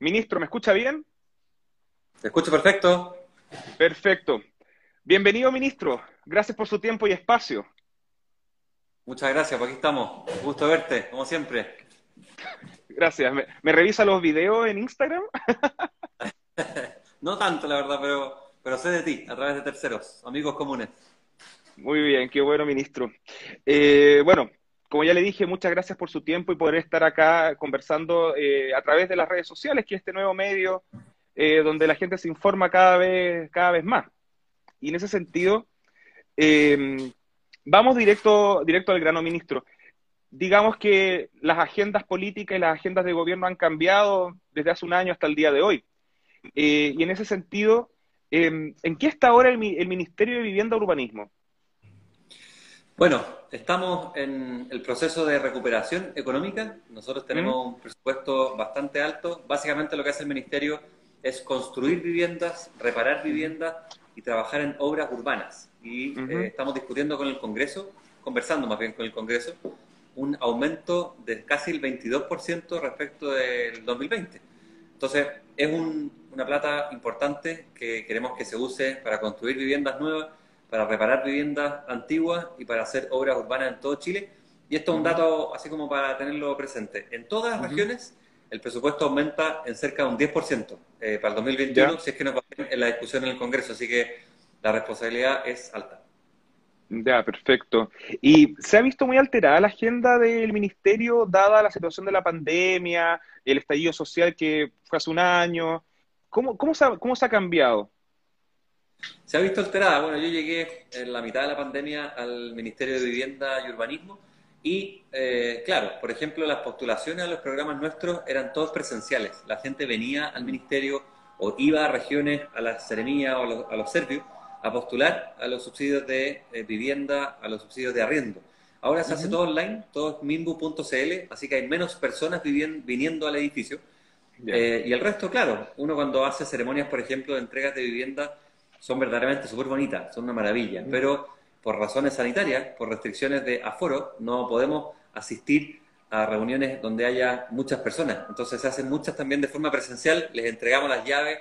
Ministro, ¿me escucha bien? Te escucho perfecto. Perfecto. Bienvenido, ministro. Gracias por su tiempo y espacio. Muchas gracias, por aquí estamos. Gusto verte, como siempre. Gracias. ¿Me, revisa los videos en Instagram? no tanto, la verdad, pero, pero sé de ti, a través de terceros, amigos comunes. Muy bien, qué bueno, ministro. Eh, bueno, como ya le dije, muchas gracias por su tiempo y poder estar acá conversando eh, a través de las redes sociales, que es este nuevo medio eh, donde la gente se informa cada vez, cada vez más. Y en ese sentido, em, vamos directo, directo al grano, ministro. Digamos que las agendas políticas y las agendas de gobierno han cambiado desde hace un año hasta el día de hoy. y en ese sentido, em, ¿en qué está ahora el, el Ministerio de Vivienda y Urbanismo? Bueno, estamos en el proceso de recuperación económica. Nosotros tenemos un presupuesto bastante alto. Básicamente lo que hace el Ministerio es construir viviendas, reparar viviendas y trabajar en obras urbanas. Y eh, estamos discutiendo con el Congreso, conversando más bien con el Congreso, un aumento de casi el 22% respecto del 2020. Entonces, es una plata importante que queremos que se use para construir viviendas nuevas para reparar viviendas antiguas y para hacer obras urbanas en todo Chile. Y esto es un dato así como para tenerlo presente. En todas las regiones el presupuesto aumenta en cerca de un 10% eh, para el 2021, si es que nos va en la discusión en el Congreso. Así que la responsabilidad es alta. Ya, perfecto. ¿Y se ha visto muy alterada la agenda del ministerio dada la situación de la pandemia, el estallido social que fue hace un año? ¿Cómo, cómo, cómo se ha cambiado? Se ha visto alterada. Bueno, yo llegué en la mitad de la pandemia al Ministerio de Vivienda y Urbanismo y, eh, claro, por ejemplo, las postulaciones a los programas nuestros eran todos presenciales. La gente venía al ministerio o iba a regiones, a la Seremía o a los, servios a postular a los subsidios de eh, vivienda, a los subsidios de arriendo. Ahora se hace todo online, todo es minbu.cl, así que hay menos personas viniendo al edificio. Eh, y el resto, claro, uno cuando hace ceremonias, por ejemplo, de entregas de vivienda, son verdaderamente súper bonitas, son una maravilla, pero por razones sanitarias, por restricciones de aforo, no podemos asistir a reuniones donde haya muchas personas. Entonces se hacen muchas también de forma presencial, les entregamos las llaves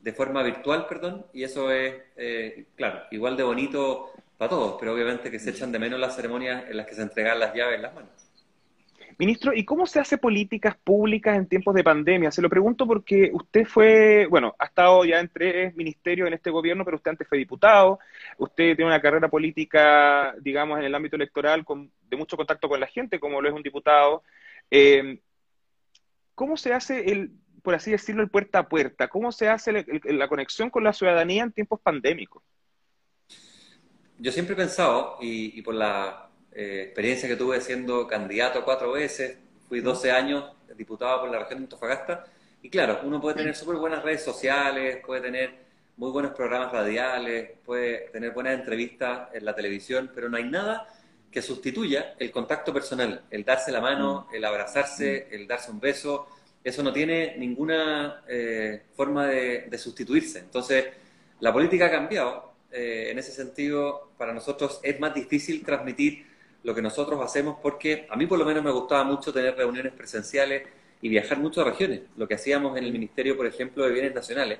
de forma virtual, perdón, y eso es, eh, claro, igual de bonito para todos, pero obviamente que se echan de menos las ceremonias en las que se entregan las llaves en las manos. Ministro, ¿y cómo se hace políticas públicas en tiempos de pandemia? Se lo pregunto porque usted fue, bueno, ha estado ya en tres ministerios en este gobierno, pero usted antes fue diputado, usted tiene una carrera política, digamos, en el ámbito electoral con, de mucho contacto con la gente, como lo es un diputado. Eh, ¿Cómo se hace el, por así decirlo, el puerta a puerta? ¿Cómo se hace la conexión con la ciudadanía en tiempos pandémicos? Yo siempre he pensado, y por la eh, experiencia que tuve siendo candidato cuatro veces, fui 12 años diputado por la región de Antofagasta, y claro, uno puede tener súper buenas redes sociales, puede tener muy buenos programas radiales, puede tener buenas entrevistas en la televisión, pero no hay nada que sustituya el contacto personal, el darse la mano, el abrazarse, el darse un beso, eso no tiene ninguna eh, forma de, sustituirse. Entonces, la política ha cambiado. Eh, en ese sentido, para nosotros es más difícil transmitir lo que nosotros hacemos porque a mí por lo menos me gustaba mucho tener reuniones presenciales y viajar mucho a regiones. Lo que hacíamos en el Ministerio, por ejemplo, de Bienes Nacionales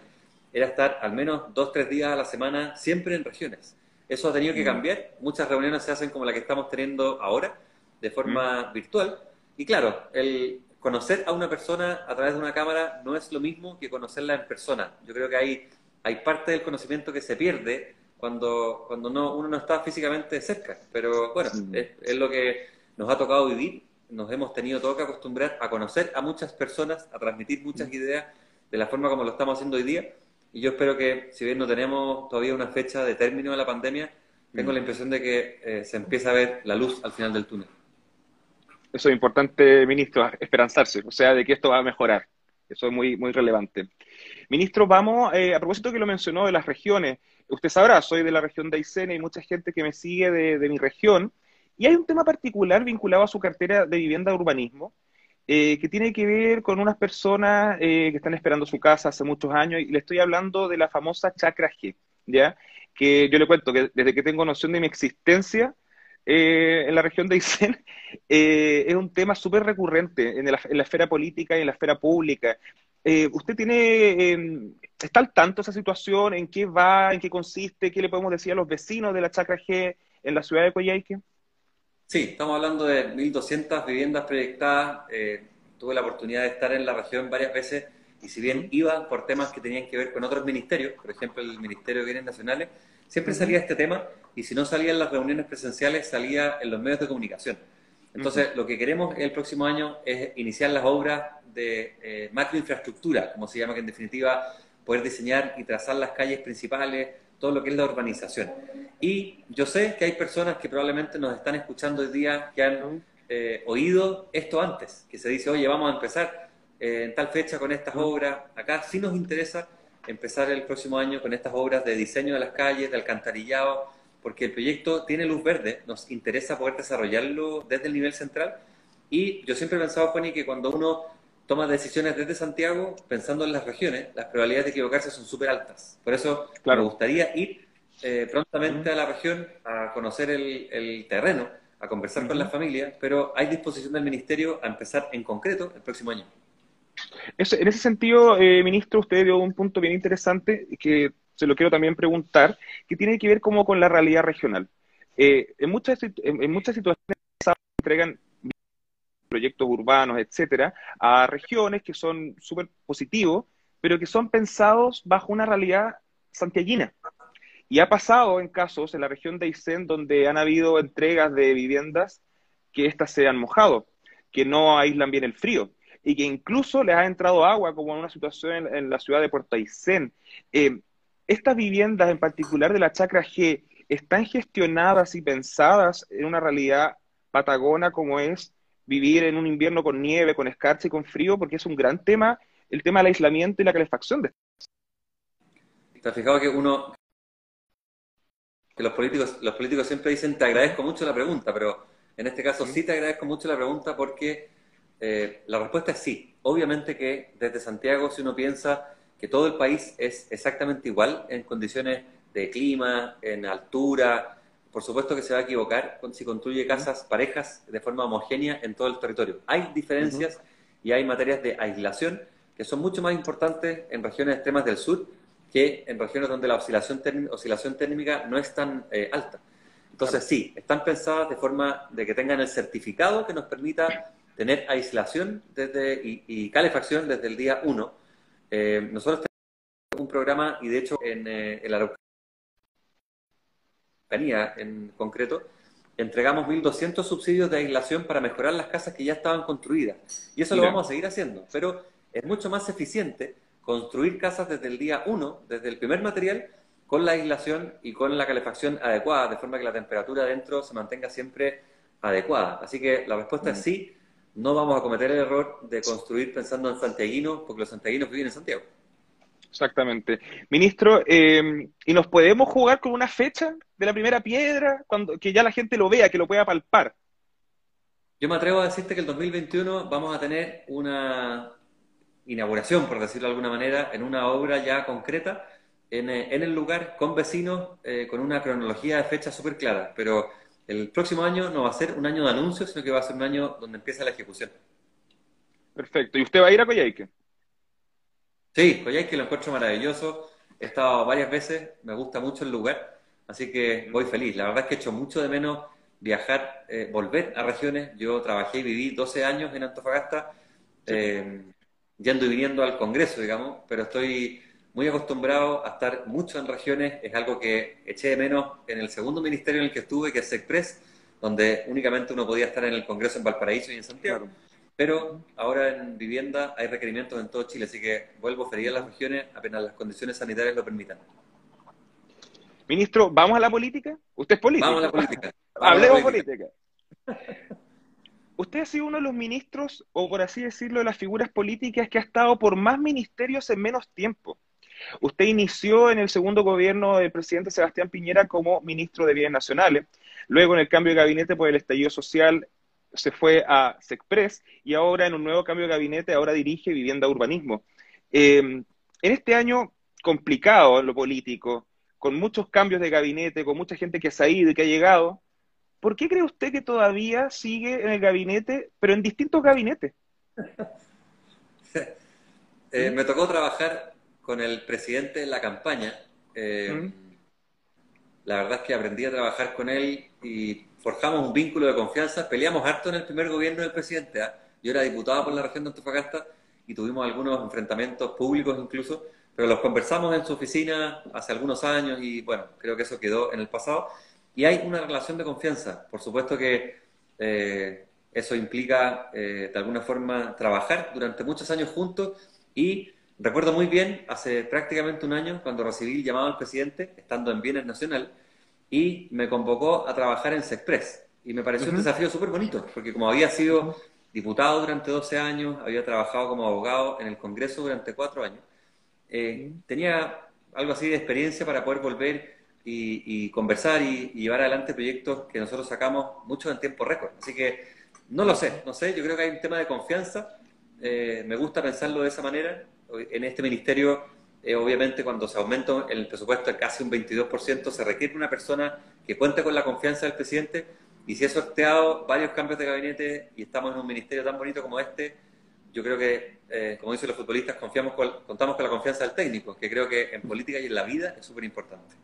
era estar al menos dos, tres días a la semana siempre en regiones. Eso ha tenido que mm. cambiar. Muchas reuniones se hacen como la que estamos teniendo ahora, de forma mm. virtual. Y claro, el conocer a una persona a través de una cámara no es lo mismo que conocerla en persona. Yo creo que hay, hay parte del conocimiento que se pierde cuando, cuando no, uno no está físicamente cerca. Pero bueno, es, lo que nos ha tocado vivir. Nos hemos tenido todo que acostumbrar a conocer a muchas personas, a transmitir muchas ideas de la forma como lo estamos haciendo hoy día. Y yo espero que, si bien no tenemos todavía una fecha de término de la pandemia, tengo la impresión de que eh, se empieza a ver la luz al final del túnel. Eso es importante, ministro, esperanzarse, o sea, de que esto va a mejorar. Eso es muy, muy relevante. Ministro, vamos, eh, a propósito que lo mencionó de las regiones, usted sabrá, soy de la región de Aysén hay mucha gente que me sigue de, mi región, y hay un tema particular vinculado a su cartera de vivienda de urbanismo, eh, que tiene que ver con unas personas eh, que están esperando su casa hace muchos años, y le estoy hablando de la famosa chacra G, ¿ya? Que yo le cuento que desde que tengo noción de mi existencia eh, en la región de Aysén, es un tema súper recurrente en la, esfera política y en la esfera pública. Eh, ¿usted tiene, em, está al tanto esa situación? ¿En qué va? ¿En qué consiste? ¿Qué le podemos decir a los vecinos de la Chacra G en la ciudad de Coyhaique? Sí, estamos hablando de 1.200 viviendas proyectadas. Eh, tuve la oportunidad de estar en la región varias veces y si bien iba por temas que tenían que ver con otros ministerios, por ejemplo el Ministerio de Bienes Nacionales, siempre salía este tema y si no salía en las reuniones presenciales, salía en los medios de comunicación. Entonces, lo que queremos el próximo año es iniciar las obras de eh, macroinfraestructura, como se llama, que en definitiva poder diseñar y trazar las calles principales, todo lo que es la urbanización. Y yo sé que hay personas que probablemente nos están escuchando hoy día que han eh, oído esto antes, que se dice, oye, vamos a empezar eh, en tal fecha con estas obras. Acá sí nos interesa empezar el próximo año con estas obras de diseño de las calles, de alcantarillado, porque el proyecto tiene luz verde, nos interesa poder desarrollarlo desde el nivel central. Y yo siempre he pensado, Juani, que cuando uno toma decisiones desde Santiago, pensando en las regiones, las probabilidades de equivocarse son súper altas. Por eso me gustaría ir eh, prontamente a la región a conocer el, terreno, a conversar con las familias, pero hay disposición del Ministerio a empezar en concreto el próximo año. en ese sentido, eh, ministro, usted dio un punto bien interesante que se lo quiero también preguntar, que tiene que ver como con la realidad regional. Eh, en, muchas, en, muchas situaciones entregan proyectos urbanos, etcétera, a regiones que son súper positivos, pero que son pensados bajo una realidad santiaguina. Y ha pasado en casos en la región de Aysén donde han habido entregas de viviendas que éstas se han mojado, que no aíslan bien el frío y que incluso les ha entrado agua, como en una situación en, la ciudad de Puerto Aysén. Eh, estas viviendas en particular de la Chacra G están gestionadas y pensadas en una realidad patagona como es vivir en un invierno con nieve, con escarcha y con frío, porque es un gran tema el tema del aislamiento y la calefacción. ¿Te has fijado que uno, que los políticos, los políticos siempre dicen te agradezco mucho la pregunta, pero en este caso sí te agradezco mucho la pregunta porque eh, la respuesta es sí. Obviamente que desde Santiago, si uno piensa que todo el país es exactamente igual en condiciones de clima, en altura, por supuesto que se va a equivocar si construye casas parejas de forma homogénea en todo el territorio. Hay diferencias y hay materias de aislación que son mucho más importantes en regiones extremas del sur que en regiones donde la oscilación, oscilación térmica no es tan eh, alta. Entonces, sí, están pensadas de forma de que tengan el certificado que nos permita tener aislación desde, y, calefacción desde el día 1. Eh, nosotros tenemos un programa, y de hecho en eh, el aeropuerto en concreto, entregamos 1.200 subsidios de aislación para mejorar las casas que ya estaban construidas. Y eso lo vamos a seguir haciendo, pero es mucho más eficiente construir casas desde el día 1, desde el primer material, con la aislación y con la calefacción adecuada, de forma que la temperatura dentro se mantenga siempre adecuada. Así que la respuesta es mm. sí, no vamos a cometer el error de construir pensando en santiaguinos, porque los santiaguinos viven en Santiago. Exactamente. Ministro, eh, ¿y nos podemos jugar con una fecha de la primera piedra, cuando, que ya la gente lo vea, que lo pueda palpar? Yo me atrevo a decirte que el 2021 vamos a tener una inauguración, por decirlo de alguna manera, en una obra ya concreta, en, eh, el lugar, con vecinos, eh, con una cronología de fechas súper clara. Pero el próximo año no va a ser un año de anuncios, sino que va a ser un año donde empieza la ejecución. Perfecto. ¿Y usted va a ir a Coyhaique? Sí, que lo encuentro maravilloso. He estado varias veces, me gusta mucho el lugar, así que voy feliz. La verdad es que he hecho mucho de menos viajar, eh, volver a regiones. Yo trabajé y viví 12 años en Antofagasta, eh, yendo y viniendo al Congreso, digamos, pero estoy muy acostumbrado a estar mucho en regiones. Es algo que eché de menos en el segundo ministerio en el que estuve, que es SECPRES, donde únicamente uno podía estar en el Congreso en Valparaíso y en Santiago. Pero ahora en vivienda hay requerimientos en todo Chile, así que vuelvo a a las regiones apenas las condiciones sanitarias lo permitan. Ministro, ¿vamos a la política? ¿Usted es político? Vamos a la política. Hablemos política. Usted ha sido uno de los ministros, o por así decirlo, de las figuras políticas que ha estado por más ministerios en menos tiempo. Usted inició en el segundo gobierno del presidente Sebastián Piñera como ministro de Bienes Nacionales. Luego, en el cambio de gabinete por el estallido social, se fue a SECPRES y ahora en un nuevo cambio de gabinete, ahora dirige Vivienda Urbanismo. Eh, en este año complicado en lo político, con muchos cambios de gabinete, con mucha gente que se ha ido y que ha llegado, ¿por qué cree usted que todavía sigue en el gabinete, pero en distintos gabinetes? Eh, me tocó trabajar con el presidente en la campaña. Eh, la verdad es que aprendí a trabajar con él y forjamos un vínculo de confianza. Peleamos harto en el primer gobierno del presidente. ¿ah? Yo era diputado por la región de Antofagasta y tuvimos algunos enfrentamientos públicos incluso, pero los conversamos en su oficina hace algunos años y bueno, creo que eso quedó en el pasado. Y hay una relación de confianza. Por supuesto que eh, eso implica de alguna forma trabajar durante muchos años juntos y recuerdo muy bien, hace prácticamente un año, cuando recibí el llamado al presidente, estando en Bienes Nacional, y me convocó a trabajar en Sexpress. Y me pareció un desafío súper bonito, porque como había sido diputado durante 12 años, había trabajado como abogado en el Congreso durante 4 años, eh, tenía algo así de experiencia para poder volver y, conversar y, y, llevar adelante proyectos que nosotros sacamos mucho en tiempo récord. Así que no lo sé, no sé, yo creo que hay un tema de confianza eh, me gusta pensarlo de esa manera. En este ministerio, eh, obviamente, cuando se aumenta el presupuesto a casi un 22%, se requiere una persona que cuente con la confianza del presidente. Y si he sorteado varios cambios de gabinete y estamos en un ministerio tan bonito como este, yo creo que, eh, como dicen los futbolistas, confiamos contamos con la confianza del técnico, que creo que en política y en la vida es súper importante.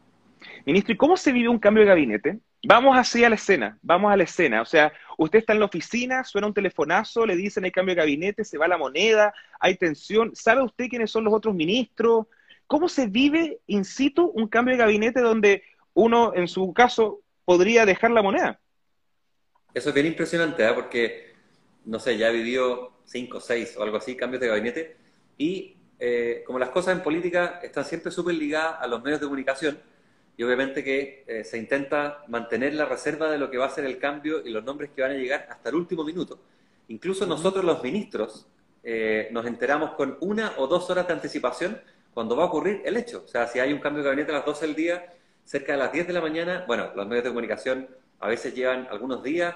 Ministro, ¿y cómo se vive un cambio de gabinete? Vamos así a la escena, vamos a la escena. O sea, usted está en la oficina, suena un telefonazo, le dicen hay cambio de gabinete, se va la moneda, hay tensión. ¿Sabe usted quiénes son los otros ministros? ¿Cómo se vive in situ un cambio de gabinete donde uno, en su caso, podría dejar la moneda? Eso es bien impresionante, ¿eh? porque, no sé, ya he vivido cinco, seis o algo así, cambios de gabinete, y eh, como las cosas en política están siempre súper ligadas a los medios de comunicación, y obviamente que eh, se intenta mantener la reserva de lo que va a ser el cambio y los nombres que van a llegar hasta el último minuto. Incluso nosotros los ministros eh, nos enteramos con una o dos horas de anticipación cuando va a ocurrir el hecho. O sea, si hay un cambio de gabinete a las 12 del día, cerca de las 10 de la mañana, bueno, los medios de comunicación a veces llevan algunos días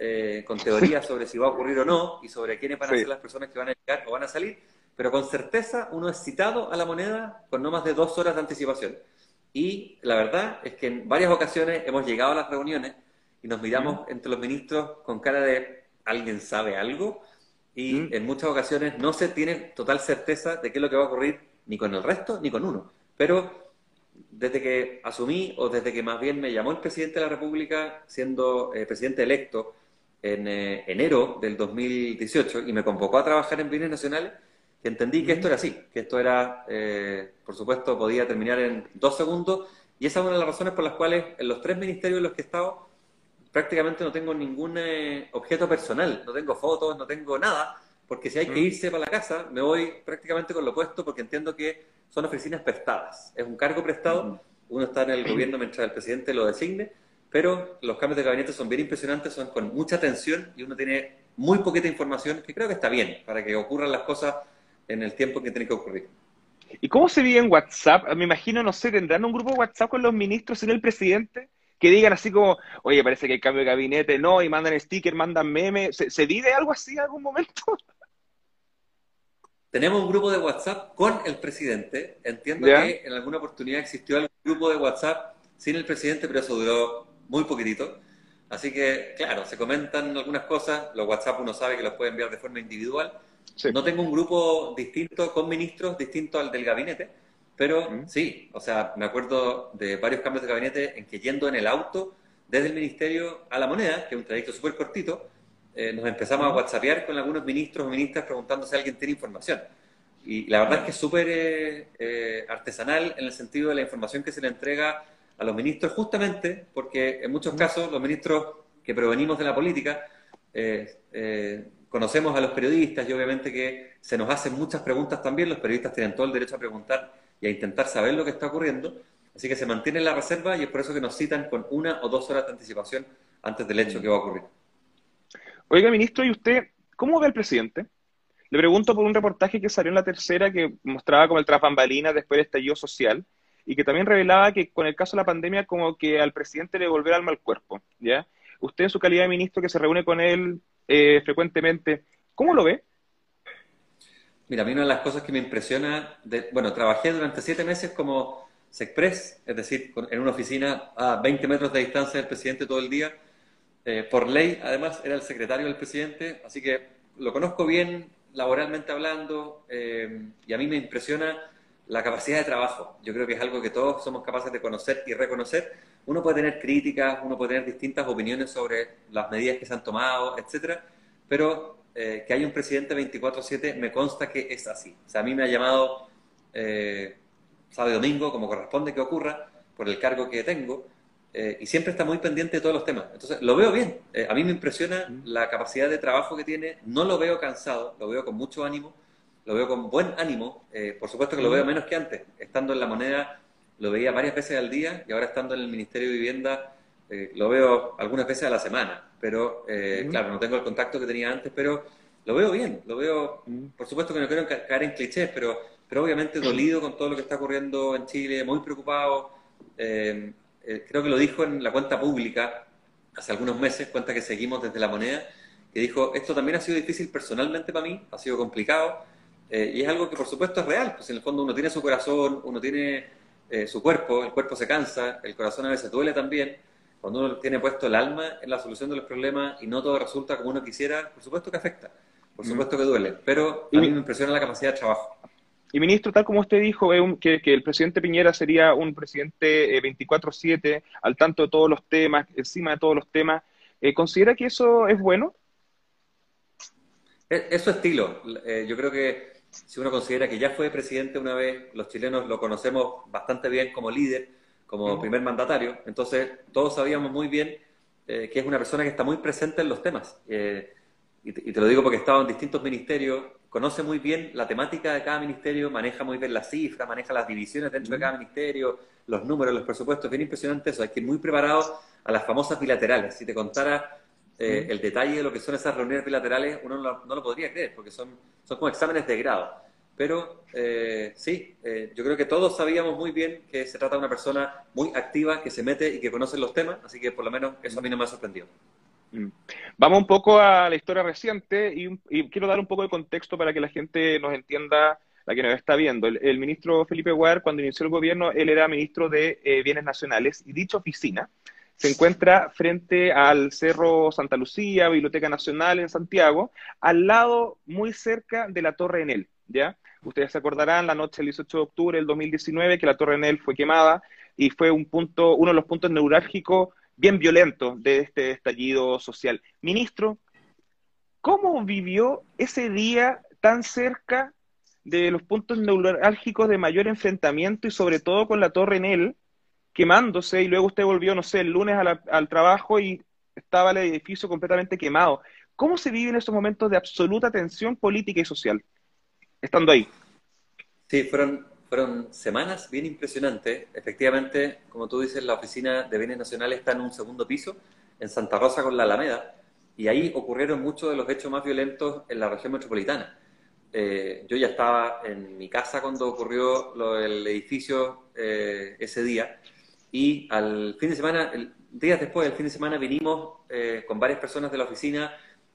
eh, con teorías sobre si va a ocurrir o no y sobre quiénes van a ser las personas que van a llegar o van a salir, pero con certeza uno es citado a la moneda con no más de dos horas de anticipación. Y la verdad es que en varias ocasiones hemos llegado a las reuniones y nos miramos entre los ministros con cara de alguien sabe algo y en muchas ocasiones no se tiene total certeza de qué es lo que va a ocurrir ni con el resto ni con uno. Pero desde que asumí o desde que más bien me llamó el presidente de la República siendo eh, presidente electo en eh, enero del 2018 y me convocó a trabajar en bienes nacionales, que entendí que esto era así, que esto era, eh, por supuesto, podía terminar en dos segundos, y esa es una de las razones por las cuales en los tres ministerios en los que he estado prácticamente no tengo ningún eh, objeto personal, no tengo fotos, no tengo nada, porque si hay que irse para la casa, me voy prácticamente con lo opuesto porque entiendo que son oficinas prestadas, es un cargo prestado, uno está en el gobierno mientras el presidente lo designe, pero los cambios de gabinete son bien impresionantes, son con mucha tensión y uno tiene muy poquita información, que creo que está bien para que ocurran las cosas en el tiempo que tiene que ocurrir. ¿Y cómo se vive en WhatsApp? Me imagino, no sé, ¿tendrán un grupo de WhatsApp con los ministros y el presidente? Que digan así como, oye, parece que hay cambio de gabinete, no, y mandan stickers, mandan memes. ¿Se, vive algo así en algún momento? Tenemos un grupo de WhatsApp con el presidente. Entiendo que en alguna oportunidad existió algún grupo de WhatsApp sin el presidente, pero eso duró muy poquitito. Así que, claro, se comentan algunas cosas. Los WhatsApp uno sabe que los puede enviar de forma individual no tengo un grupo distinto con ministros distinto al del gabinete, pero sí, o sea, me acuerdo de varios cambios de gabinete en que yendo en el auto desde el ministerio a la moneda, que es un trayecto súper cortito, eh, nos empezamos a whatsappear con algunos ministros o ministras preguntando si alguien tiene información. Y la verdad es que es súper eh, eh, artesanal en el sentido de la información que se le entrega a los ministros, justamente porque en muchos casos los ministros que provenimos de la política conocemos a los periodistas y obviamente que se nos hacen muchas preguntas también, los periodistas tienen todo el derecho a preguntar y a intentar saber lo que está ocurriendo, así que se mantiene la reserva y es por eso que nos citan con una o dos horas de anticipación antes del hecho que va a ocurrir. Oiga, ministro, ¿y usted cómo ve al presidente? Le pregunto por un reportaje que salió en la tercera que mostraba como el tras después del estallido social y que también revelaba que con el caso de la pandemia como que al presidente le volvió al cuerpo, ¿ya? Usted en su calidad de ministro que se reúne con él eh, frecuentemente. ¿Cómo lo ve? Mira, a mí una de las cosas que me impresiona, bueno, trabajé durante siete meses como Sexpress, es decir, en una oficina a 20 metros de distancia del presidente todo el día. Eh, por ley, además, era el secretario del presidente, así que lo conozco bien laboralmente hablando, eh, y a mí me impresiona la capacidad de trabajo. Yo creo que es algo que todos somos capaces de conocer y reconocer. Uno puede tener críticas, uno puede tener distintas opiniones sobre las medidas que se han tomado, etcétera, pero eh, que hay un presidente 24/7 me consta que es así. O sea, a mí me ha llamado eh, sábado y domingo, como corresponde que ocurra, por el cargo que tengo, eh, y siempre está muy pendiente de todos los temas. Entonces, lo veo bien. Eh, a mí me impresiona la capacidad de trabajo que tiene. No lo veo cansado, lo veo con mucho ánimo, lo veo con buen ánimo. Eh, por supuesto que lo veo menos que antes. Estando en la moneda, lo veía varias veces al día y ahora estando en el Ministerio de Vivienda, lo veo algunas veces a la semana. Pero, claro, no tengo el contacto que tenía antes, pero lo veo bien. Lo veo, por supuesto que no quiero caer en clichés, pero, pero obviamente dolido con todo lo que está ocurriendo en Chile, muy preocupado. Eh, creo que lo dijo en la cuenta pública hace algunos meses, cuenta que seguimos desde la moneda, que dijo, esto también ha sido difícil personalmente para mí, ha sido complicado, eh, y es algo que por supuesto es real, pues en el fondo uno tiene su corazón, uno tiene eh, su cuerpo, el cuerpo se cansa, el corazón a veces duele también, cuando uno tiene puesto el alma en la solución de los problemas y no todo resulta como uno quisiera, por supuesto que afecta, por supuesto que duele, pero a mí me impresiona la capacidad de trabajo. Y ministro, tal como usted dijo, que, el presidente Piñera sería un presidente 24/7, eh, al tanto de todos los temas, encima de todos los temas. Eh, ¿Considera que eso es bueno? Es, su estilo. Eh, yo creo que si uno considera que ya fue presidente una vez, los chilenos lo conocemos bastante bien como líder, como primer mandatario, entonces todos sabíamos muy bien que es una persona que está muy presente en los temas. Y te, y te, lo digo porque he estado en distintos ministerios conoce muy bien la temática de cada ministerio, maneja muy bien las cifras, maneja las divisiones dentro de cada ministerio, los números, los presupuestos, es bien impresionante eso, hay que ir muy preparado a las famosas bilaterales. Si te contara eh, el detalle de lo que son esas reuniones bilaterales, uno no lo, podría creer, porque son, son como exámenes de grado. Pero eh, sí, eh, yo creo que todos sabíamos muy bien que se trata de una persona muy activa, que se mete y que conoce los temas, así que por lo menos eso a mí no me ha sorprendido. Mm. Vamos un poco a la historia reciente y, quiero dar un poco de contexto para que la gente nos entienda, la que nos está viendo. El, ministro Felipe Guar, cuando inició el gobierno, él era ministro de eh, Bienes Nacionales y dicha oficina se encuentra frente al Cerro Santa Lucía, Biblioteca Nacional en Santiago, al lado, muy cerca de la Torre Enel, ¿ya? Ustedes se acordarán la noche del 18 de octubre del 2019 que la Torre Enel fue quemada y fue un punto, uno de los puntos neurálgicos bien violento de este estallido social. Ministro, ¿cómo vivió ese día tan cerca de los puntos neurálgicos de mayor enfrentamiento y sobre todo con la torre en él quemándose y luego usted volvió, no sé, el lunes al trabajo y estaba el edificio completamente quemado? ¿Cómo se vive en esos momentos de absoluta tensión política y social, estando ahí? Sí, fueron fueron semanas bien impresionantes. Efectivamente, como tú dices, la oficina de bienes nacionales está en un segundo piso, en Santa Rosa con la Alameda, y ahí ocurrieron muchos de los hechos más violentos en la región metropolitana. Eh, yo ya estaba en mi casa cuando ocurrió lo del edificio eh, ese día, y al fin de semana, días después del fin de semana, vinimos eh, con varias personas de la oficina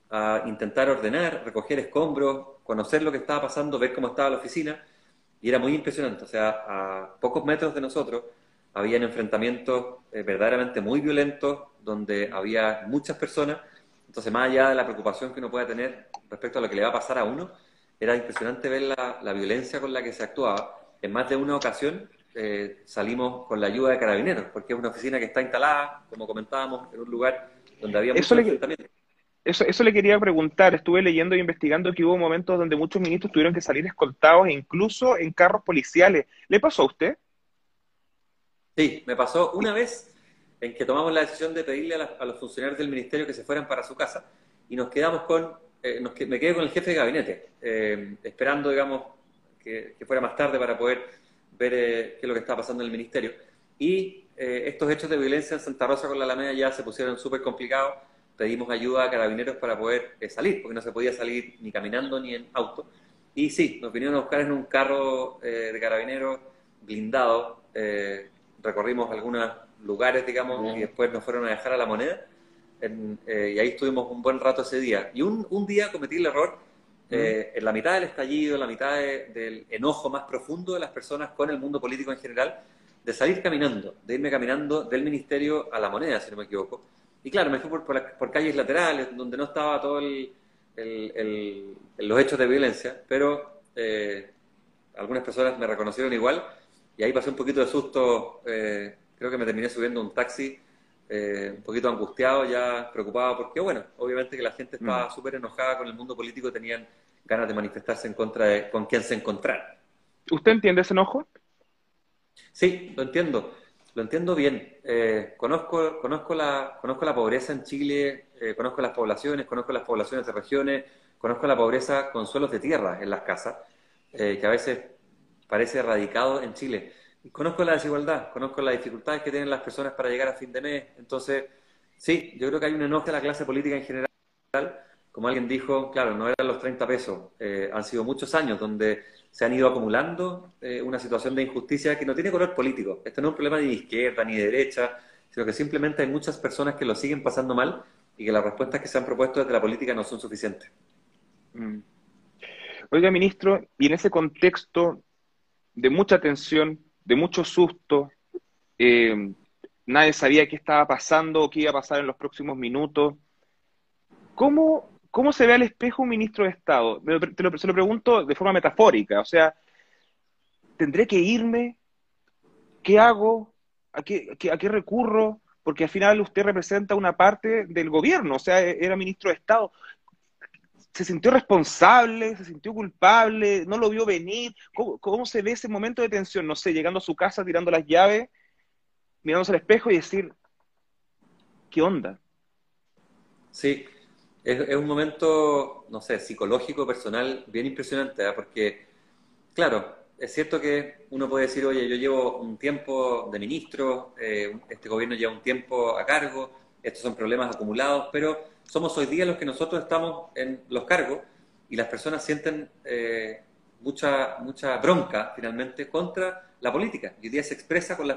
a intentar ordenar, recoger escombros, conocer lo que estaba pasando, ver cómo estaba la oficina y era muy impresionante, o sea, a pocos metros de nosotros habían enfrentamientos eh, verdaderamente muy violentos, donde había muchas personas, entonces más allá de la preocupación que uno pueda tener respecto a lo que le va a pasar a uno, era impresionante ver la, violencia con la que se actuaba. En más de una ocasión eh, salimos con la ayuda de carabineros, porque es una oficina que está instalada, como comentábamos, en un lugar donde había muchos enfrentamientos. Eso, eso le quería preguntar. Estuve leyendo e investigando que hubo momentos donde muchos ministros tuvieron que salir escoltados, e incluso en carros policiales. ¿Le pasó a usted? Sí, me pasó una vez en que tomamos la decisión de pedirle a, los funcionarios del ministerio que se fueran para su casa y nos quedamos con, eh, me quedé con el jefe de gabinete, eh, esperando, digamos, que, fuera más tarde para poder ver eh, qué es lo que estaba pasando en el ministerio. Y estos hechos de violencia en Santa Rosa con la Alameda ya se pusieron súper complicados pedimos ayuda a carabineros para poder eh, salir, porque no se podía salir ni caminando ni en auto. Y sí, nos vinieron a buscar en un carro eh, de carabineros blindado, eh, recorrimos algunos lugares, digamos, y después nos fueron a dejar a la moneda. y ahí estuvimos un buen rato ese día. Y un, un día cometí el error, en la mitad del estallido, en la mitad del enojo más profundo de las personas con el mundo político en general, de salir caminando, de irme caminando del ministerio a la moneda, si no me equivoco. Y claro, me fui por, por, calles laterales, donde no estaba todo el, los hechos de violencia, pero eh, algunas personas me reconocieron igual y ahí pasé un poquito de susto, eh, creo que me terminé subiendo un taxi eh, un poquito angustiado, ya preocupado, porque bueno, obviamente que la gente estaba mm. súper enojada con el mundo político, tenían ganas de manifestarse en contra de con quien se encontraran. ¿Usted entiende ese enojo? Sí, lo entiendo, lo entiendo bien. Eh, conozco, conozco, la, conozco la pobreza en Chile, eh, conozco las poblaciones, conozco las poblaciones de regiones, conozco la pobreza con suelos de tierra en las casas, que a veces parece erradicado en Chile conozco la desigualdad, conozco las dificultades que tienen las personas para llegar a fin de mes. Entonces, sí, yo creo que hay un enojo de la clase política en general. Como alguien dijo, claro, no eran los 30 pesos, eh, han sido muchos años donde se han ido acumulando eh, una situación de injusticia que no tiene color político. Esto no es un problema ni de izquierda ni de derecha, sino que simplemente hay muchas personas que lo siguen pasando mal y que las respuestas que se han propuesto desde la política no son suficientes. Mm. Oiga, ministro, y en ese contexto de mucha tensión, de mucho susto. Eh, nadie sabía qué estaba pasando o qué iba a pasar en los próximos minutos. ¿Cómo, cómo se ve al espejo un ministro de Estado? Lo, se lo pregunto de forma metafórica. O sea, ¿tendré que irme? ¿Qué hago? ¿A qué, a qué recurro? Porque al final usted representa una parte del gobierno, o sea, era ministro de Estado se sintió responsable, se sintió culpable, no lo vio venir. ¿Cómo, se ve ese momento de tensión? No sé, llegando a su casa, tirando las llaves, mirándose al espejo y decir, ¿qué onda? Sí, es, un momento, no sé, psicológico, personal, bien impresionante, ¿eh? porque, claro, es cierto que uno puede decir, oye, yo llevo un tiempo de ministro, eh, este gobierno lleva un tiempo a cargo, estos son problemas acumulados, pero somos hoy día los que nosotros estamos en los cargos y las personas sienten eh, mucha, mucha bronca finalmente contra la política. Y hoy día se expresa con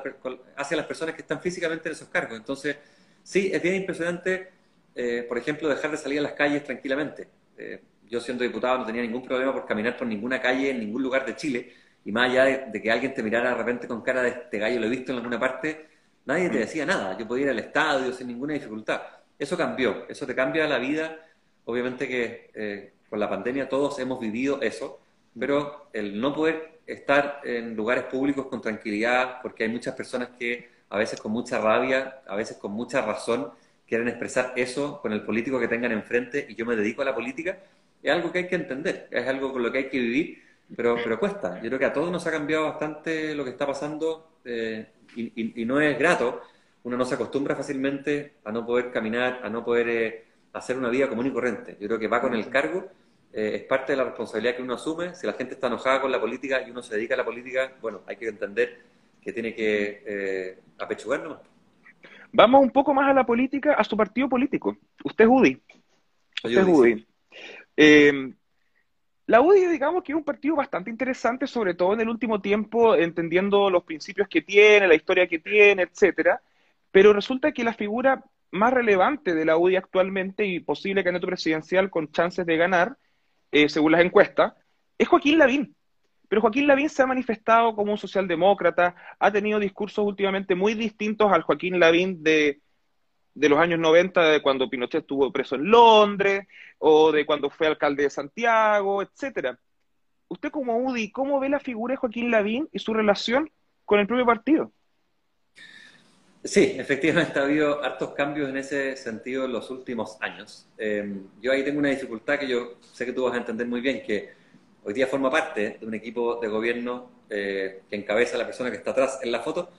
hacia las personas que están físicamente en esos cargos. Entonces, sí, es bien impresionante, eh, por ejemplo, dejar de salir a las calles tranquilamente. Eh, yo siendo diputado no tenía ningún problema por caminar por ninguna calle en ningún lugar de Chile. Y más allá de, que alguien te mirara de repente con cara de este gallo, lo he visto en alguna parte, nadie te decía nada. Yo podía ir al estadio sin ninguna dificultad. Eso cambió, eso te cambia la vida. Obviamente que eh, con la pandemia todos hemos vivido eso, pero el no poder estar en lugares públicos con tranquilidad, porque hay muchas personas que a veces con mucha rabia, a veces con mucha razón, quieren expresar eso con el político que tengan enfrente y yo me dedico a la política, es algo que hay que entender, es algo con lo que hay que vivir, pero, pero cuesta. Yo creo que a todos nos ha cambiado bastante lo que está pasando eh, y, no es grato uno no se acostumbra fácilmente a no poder caminar, a no poder eh, hacer una vida común y corriente. Yo creo que va con el cargo, eh, es parte de la responsabilidad que uno asume. Si la gente está enojada con la política y uno se dedica a la política, bueno, hay que entender que tiene que eh, apechugar Vamos un poco más a la política, a su partido político. Usted es UDI. Usted es UDI. Eh, la UDI, digamos que es un partido bastante interesante, sobre todo en el último tiempo, entendiendo los principios que tiene, la historia que tiene, etcétera. Pero resulta que la figura más relevante de la UDI actualmente y posible candidato presidencial con chances de ganar, eh, según las encuestas, es Joaquín Lavín. Pero Joaquín Lavín se ha manifestado como un socialdemócrata, ha tenido discursos últimamente muy distintos al Joaquín Lavín de, de los años 90, de cuando Pinochet estuvo preso en Londres, o de cuando fue alcalde de Santiago, etcétera. Usted como UDI, ¿cómo ve la figura de Joaquín Lavín y su relación con el propio partido? Sí, efectivamente ha habido hartos cambios en ese sentido en los últimos años. Em, yo ahí tengo una dificultad que yo sé que tú vas a entender muy bien, que hoy día forma parte de un equipo de gobierno eh, que encabeza la persona que está atrás en la foto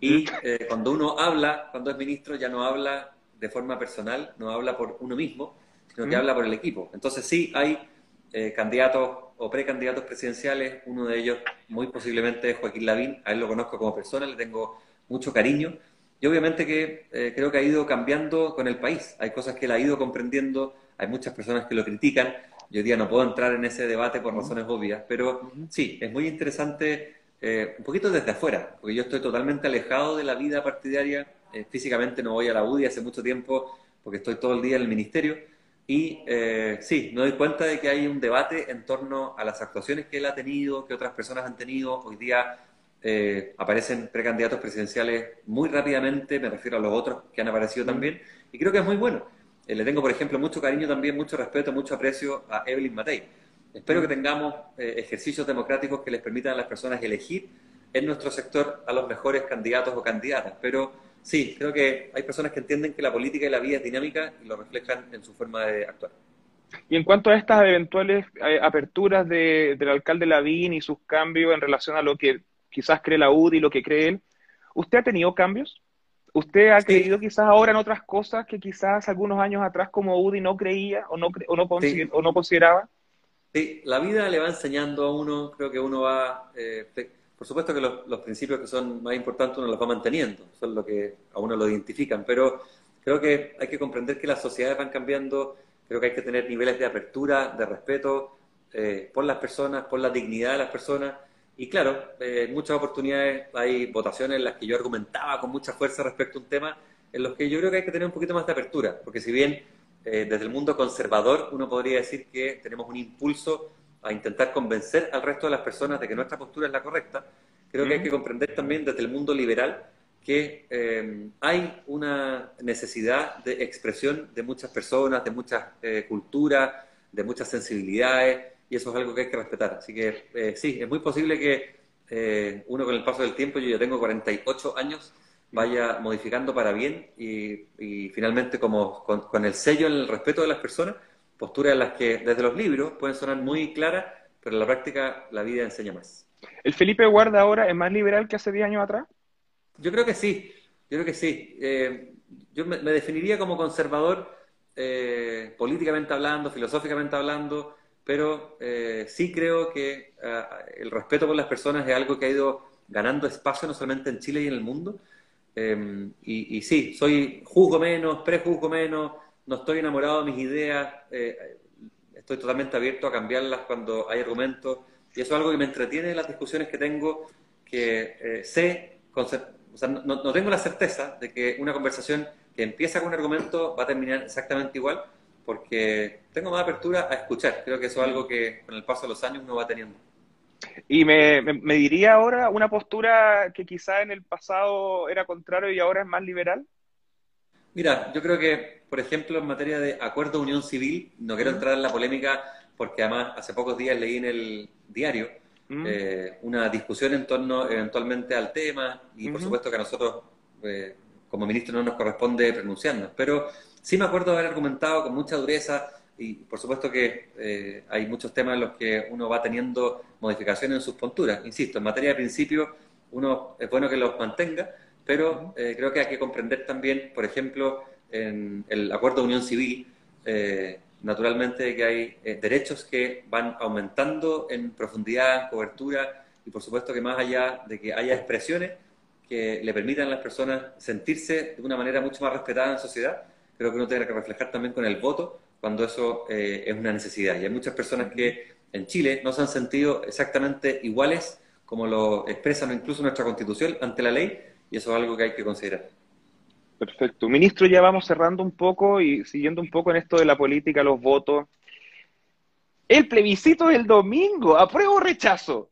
y eh, cuando uno habla, cuando es ministro, ya no habla de forma personal, no habla por uno mismo, sino que habla por el equipo. Entonces sí, hay eh, candidatos o precandidatos presidenciales, uno de ellos muy posiblemente es Joaquín Lavín, a él lo conozco como persona, le tengo mucho cariño y obviamente que eh, creo que ha ido cambiando con el país. Hay cosas que él ha ido comprendiendo, hay muchas personas que lo critican. Yo hoy día no puedo entrar en ese debate por razones obvias, pero sí, es muy interesante, eh, un poquito desde afuera, porque yo estoy totalmente alejado de la vida partidaria. Eh, físicamente no voy a la UDI hace mucho tiempo porque estoy todo el día en el ministerio. Y sí, me doy cuenta de que hay un debate en torno a las actuaciones que él ha tenido, que otras personas han tenido. Hoy día eh, aparecen precandidatos presidenciales muy rápidamente, me refiero a los otros que han aparecido también, y creo que es muy bueno. eh, le tengo, por ejemplo, mucho cariño también, mucho respeto, mucho aprecio a Evelyn Matei. Espero que tengamos eh, ejercicios democráticos que les permitan a las personas elegir en nuestro sector a los mejores candidatos o candidatas. Pero sí, creo que hay personas que entienden que la política y la vida es dinámica y lo reflejan en su forma de actuar. Y en cuanto a estas eventuales eh, aperturas del alcalde Lavín y sus cambios en relación a lo que quizás cree la UDI y lo que cree él, ¿usted ha tenido cambios? ¿Usted ha creído quizás ahora en otras cosas que quizás algunos años atrás como UDI no creía o no, o no, o no consideraba? Sí, la vida le va enseñando a uno, creo que uno va, eh, por supuesto que los, principios que son más importantes uno los va manteniendo, son lo que a uno lo identifican, pero creo que hay que comprender que las sociedades van cambiando, creo que hay que tener niveles de apertura, de respeto eh, por las personas, por la dignidad de las personas, y claro, eh, en muchas oportunidades hay votaciones en las que yo argumentaba con mucha fuerza respecto a un tema en los que yo creo que hay que tener un poquito más de apertura, porque si bien eh, desde el mundo conservador uno podría decir que tenemos un impulso a intentar convencer al resto de las personas de que nuestra postura es la correcta. Creo que hay que comprender también desde el mundo liberal que eh, hay una necesidad de expresión de muchas personas, de muchas eh, culturas, de muchas sensibilidades, y eso es algo que hay que respetar. Así que sí, es muy posible que uno con el paso del tiempo, yo ya tengo 48 años, vaya modificando para bien y, finalmente como con, el sello en el respeto de las personas, posturas en las que desde los libros pueden sonar muy claras, pero en la práctica la vida enseña más. ¿El Felipe Guarda ahora es más liberal que hace 10 años atrás? Yo creo que sí, yo creo que sí. Eh, yo me, definiría como conservador eh, políticamente hablando, filosóficamente hablando, pero eh, sí creo que el respeto por las personas es algo que ha ido ganando espacio no solamente en Chile y en el mundo, Em, y, sí, soy juzgo menos, prejuzgo menos, no estoy enamorado de mis ideas, eh, estoy totalmente abierto a cambiarlas cuando hay argumentos. Y eso es algo que me entretiene en las discusiones que tengo, que eh, sé, o sea, no, tengo la certeza de que una conversación que empieza con un argumento va a terminar exactamente igual, porque tengo más apertura a escuchar. Creo que eso es algo que con el paso de los años uno va teniendo. Y me, me, diría ahora una postura que quizá en el pasado era contrario y ahora es más liberal. Mira, yo creo que, por ejemplo, en materia de acuerdo de unión civil, no quiero entrar en la polémica porque además hace pocos días leí en el diario eh, una discusión en torno eventualmente al tema y por supuesto que a nosotros eh, como ministro no nos corresponde pronunciarnos, pero sí me acuerdo haber argumentado con mucha dureza y por supuesto que eh, hay muchos temas en los que uno va teniendo modificaciones en sus posturas. Insisto, en materia de principios, uno es bueno que los mantenga, pero eh, creo que hay que comprender también, por ejemplo, en el acuerdo de unión civil, eh, naturalmente que hay derechos que van aumentando en profundidad, en cobertura, y por supuesto que más allá de que haya expresiones que le permitan a las personas sentirse de una manera mucho más respetada en sociedad, creo que uno tiene que reflejar también con el voto cuando eso eh, es una necesidad. Y hay muchas personas que en Chile no se han sentido exactamente iguales como lo expresan incluso nuestra constitución ante la ley, y eso es algo que hay que considerar. Perfecto. Ministro, ya vamos cerrando un poco y siguiendo un poco en esto de la política, los votos. El plebiscito del domingo, ¿apruebo o rechazo?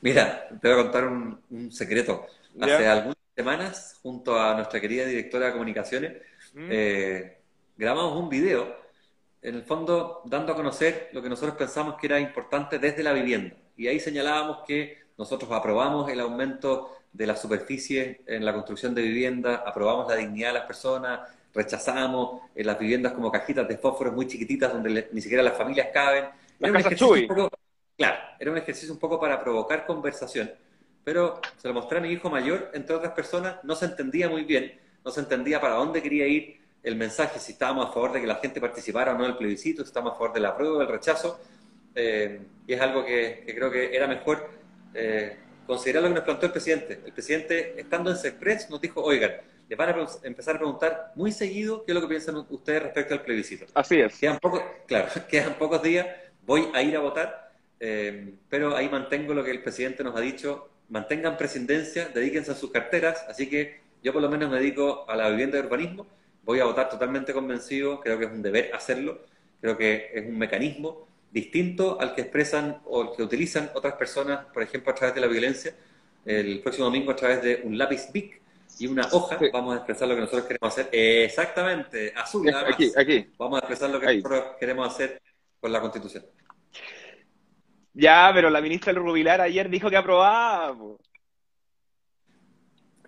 Mira, te voy a contar un, secreto. Hace algunas semanas, junto a nuestra querida directora de comunicaciones, mm. eh, grabamos un video, en el fondo dando a conocer lo que nosotros pensamos que era importante desde la vivienda. Y ahí señalábamos que nosotros aprobamos el aumento de la superficie en la construcción de vivienda, aprobamos la dignidad de las personas, rechazamos en las viviendas como cajitas de fósforos muy chiquititas donde ni siquiera las familias caben. Era un, ejercicio un poco, claro, era un ejercicio un poco para provocar conversación, pero se lo mostré a mi hijo mayor, entre otras personas, no se entendía muy bien, no se entendía para dónde quería ir, el mensaje, si estábamos a favor de que la gente participara o no en el plebiscito, si estábamos a favor de la prueba o del rechazo, eh, y es algo que, creo que era mejor eh, considerar lo que nos planteó el presidente. El presidente, estando en CESPRES, nos dijo, oigan, les van a empezar a preguntar muy seguido qué es lo que piensan ustedes respecto al plebiscito. Así es. Quedan pocos, claro, quedan pocos días, voy a ir a votar, eh, pero ahí mantengo lo que el presidente nos ha dicho, mantengan presidencia, dedíquense a sus carteras, así que yo por lo menos me dedico a la vivienda y urbanismo, voy a votar totalmente convencido, creo que es un deber hacerlo, creo que es un mecanismo distinto al que expresan o al que utilizan otras personas, por ejemplo, a través de la violencia, el próximo domingo a través de un lápiz BIC, y una hoja, vamos a expresar lo que nosotros queremos hacer. exactamente, azul. Aquí, aquí. Vamos a expresar lo que nosotros queremos hacer con la Constitución. Ya, pero la ministra Rubilar ayer dijo que aprobaba.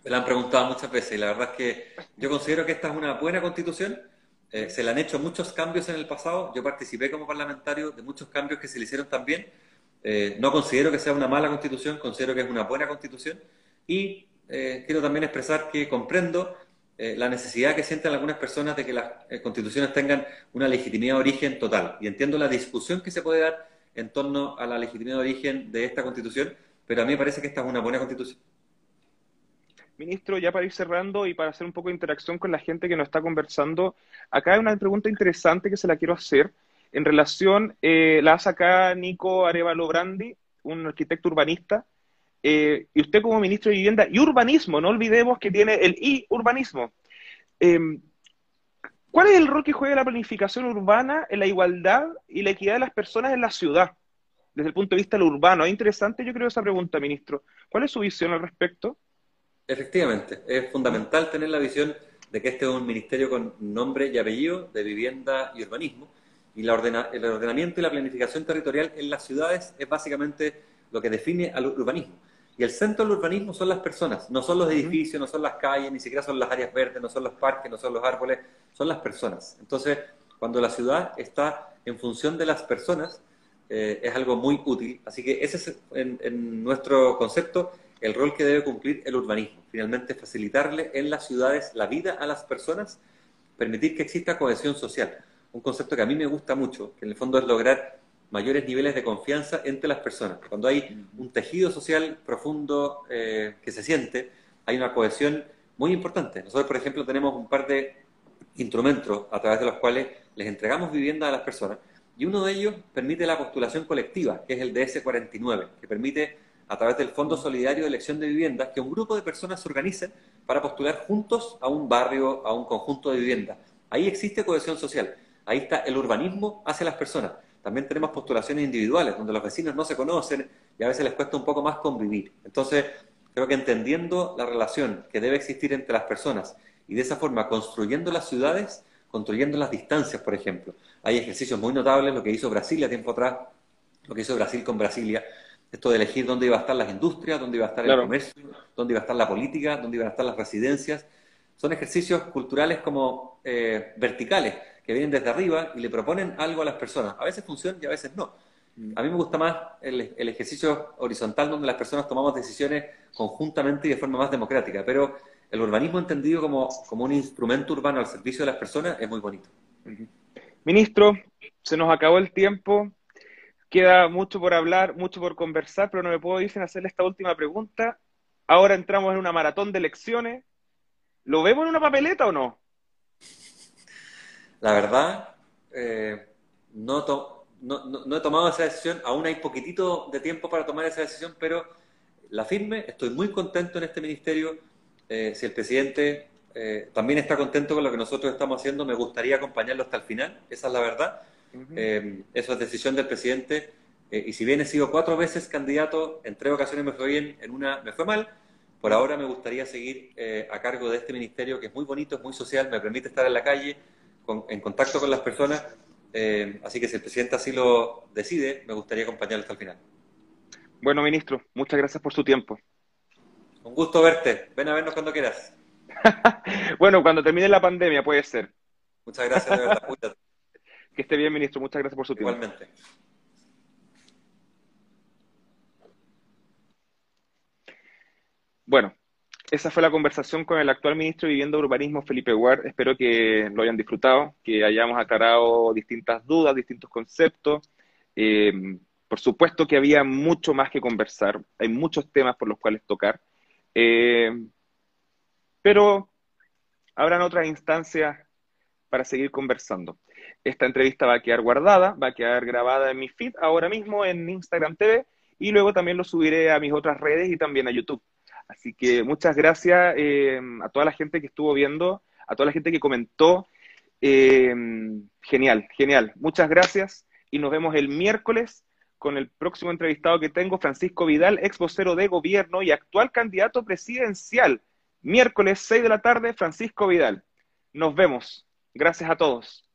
Me la han preguntado muchas veces y la verdad es que yo considero que esta es una buena constitución. Eh, se le han hecho muchos cambios en el pasado. Yo participé como parlamentario de muchos cambios que se le hicieron también. Eh, no considero que sea una mala constitución, considero que es una buena constitución. Y eh, quiero también expresar que comprendo la necesidad que sienten algunas personas de que las constituciones tengan una legitimidad de origen total. Y entiendo la discusión que se puede dar en torno a la legitimidad de origen de esta constitución, pero a mí me parece que esta es una buena constitución. Ministro, ya para ir cerrando y para hacer un poco de interacción con la gente que nos está conversando, acá hay una pregunta interesante que se la quiero hacer en relación, eh, la hace acá Nico Arevalo Brandi, un arquitecto urbanista, eh, y usted como ministro de Vivienda y Urbanismo, no olvidemos que tiene el I, urbanismo. Em, ¿Cuál es el rol que juega la planificación urbana en la igualdad y la equidad de las personas en la ciudad, desde el punto de vista de lo urbano? Es interesante, yo creo, esa pregunta, ministro. ¿Cuál es su visión al respecto? Efectivamente, es fundamental tener la visión de que este es un ministerio con nombre y apellido de vivienda y urbanismo, y la el ordenamiento y la planificación territorial en las ciudades es básicamente lo que define al urbanismo. Y el centro del urbanismo son las personas, no son los edificios, no son las calles, ni siquiera son las áreas verdes, no son los parques, no son los árboles, son las personas. Entonces, cuando la ciudad está en función de las personas, eh, es algo muy útil. Así que ese es, en, nuestro concepto, el rol que debe cumplir el urbanismo. Finalmente, facilitarle en las ciudades la vida a las personas, permitir que exista cohesión social. Un concepto que a mí me gusta mucho, que en el fondo es lograr mayores niveles de confianza entre las personas. Cuando hay un tejido social profundo eh, que se siente, hay una cohesión muy importante. Nosotros, por ejemplo, tenemos un par de instrumentos a través de los cuales les entregamos vivienda a las personas y uno de ellos permite la postulación colectiva, que es el DS49, que permite a través del Fondo Solidario de Elección de Viviendas que un grupo de personas se organicen para postular juntos a un barrio, a un conjunto de viviendas. Ahí existe cohesión social, ahí está el urbanismo hacia las personas. También tenemos postulaciones individuales, donde los vecinos no se conocen y a veces les cuesta un poco más convivir. Entonces, creo que entendiendo la relación que debe existir entre las personas y de esa forma construyendo las ciudades, construyendo las distancias, por ejemplo. Hay ejercicios muy notables, lo que hizo Brasil a tiempo atrás, lo que hizo Brasil con Brasilia, esto de elegir dónde iba a estar las industrias, dónde iba a estar el comercio, dónde iba a estar la política, dónde iban a estar las residencias. Son ejercicios culturales como eh, verticales, que vienen desde arriba y le proponen algo a las personas. A veces funciona y a veces no. Mm. A mí me gusta más el, ejercicio horizontal donde las personas tomamos decisiones conjuntamente y de forma más democrática, pero el urbanismo entendido como, como un instrumento urbano al servicio de las personas es muy bonito. Ministro, se nos acabó el tiempo, queda mucho por hablar, mucho por conversar, pero no me puedo ir sin hacerle esta última pregunta. Ahora entramos en una maratón de elecciones. ¿Lo vemos en una papeleta o no? La verdad, eh, no, he tomado esa decisión, aún hay poquitito de tiempo para tomar esa decisión, pero la firme, estoy muy contento en este ministerio. Eh, si el presidente eh, también está contento con lo que nosotros estamos haciendo, me gustaría acompañarlo hasta el final, esa es la verdad. Eso es decisión del presidente. y si bien he sido cuatro veces candidato, en tres ocasiones me fue bien, en una me fue mal, por ahora me gustaría seguir a cargo de este ministerio que es muy bonito, es muy social, me permite estar en la calle, en contacto con las personas. Eh, así que si el presidente así lo decide, me gustaría acompañarlo hasta el final. Bueno, ministro, muchas gracias por su tiempo. Un gusto verte. Ven a vernos cuando quieras. bueno, cuando termine la pandemia, puede ser. Muchas gracias, de verdad. que esté bien, ministro. Muchas gracias por su tiempo. Igualmente. Bueno, esa fue la conversación con el actual ministro de Vivienda y Urbanismo, Felipe Ward. Espero que lo hayan disfrutado, que hayamos aclarado distintas dudas, distintos conceptos. Eh, por supuesto que había mucho más que conversar, hay muchos temas por los cuales tocar, eh, pero habrán otras instancias para seguir conversando. Esta entrevista va a quedar guardada, va a quedar grabada en mi feed ahora mismo en Instagram TV y luego también lo subiré a mis otras redes y también a YouTube. Así que muchas gracias eh, a toda la gente que estuvo viendo, a toda la gente que comentó. Eh, genial, genial. Muchas gracias y nos vemos el miércoles con el próximo entrevistado que tengo, Francisco Vidal, ex vocero de gobierno y actual candidato presidencial Miércoles 6 de la tarde, Francisco Vidal. Nos vemos. Gracias a todos.